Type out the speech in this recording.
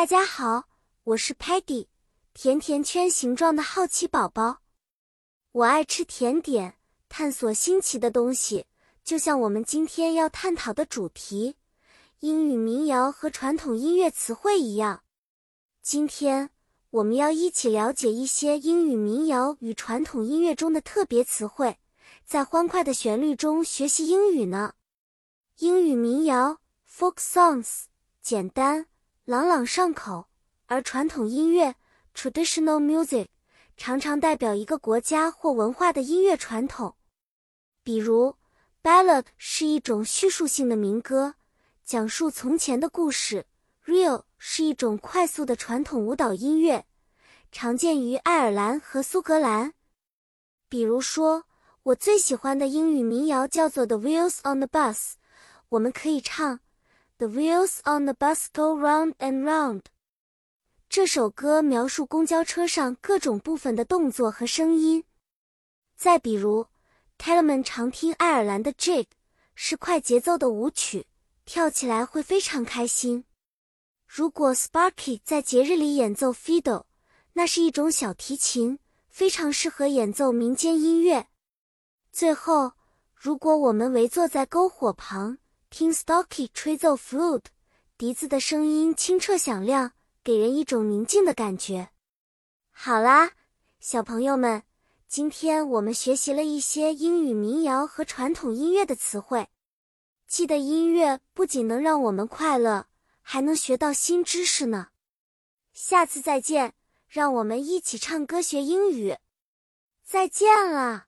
大家好，我是 Patty，甜甜圈形状的好奇宝宝。我爱吃甜点，探索新奇的东西，就像我们今天要探讨的主题——英语民谣和传统音乐词汇一样。今天我们要一起了解一些英语民谣与传统音乐中的特别词汇，在欢快的旋律中学习英语呢。英语民谣 （folk songs） 简单。朗朗上口，而传统音乐 （traditional music） 常常代表一个国家或文化的音乐传统。比如，ballad 是一种叙述性的民歌，讲述从前的故事；reel 是一种快速的传统舞蹈音乐，常见于爱尔兰和苏格兰。比如说，我最喜欢的英语民谣叫做《The Wheels on the Bus》，我们可以唱。The wheels on the bus go round and round。这首歌描述公交车上各种部分的动作和声音。再比如 t e l e m a n 常听爱尔兰的 Jig，是快节奏的舞曲，跳起来会非常开心。如果 Sparky 在节日里演奏 Fiddle，那是一种小提琴，非常适合演奏民间音乐。最后，如果我们围坐在篝火旁，听 Stocky 吹奏 flute，笛子的声音清澈响亮，给人一种宁静的感觉。好啦，小朋友们，今天我们学习了一些英语民谣和传统音乐的词汇。记得音乐不仅能让我们快乐，还能学到新知识呢。下次再见，让我们一起唱歌学英语。再见了。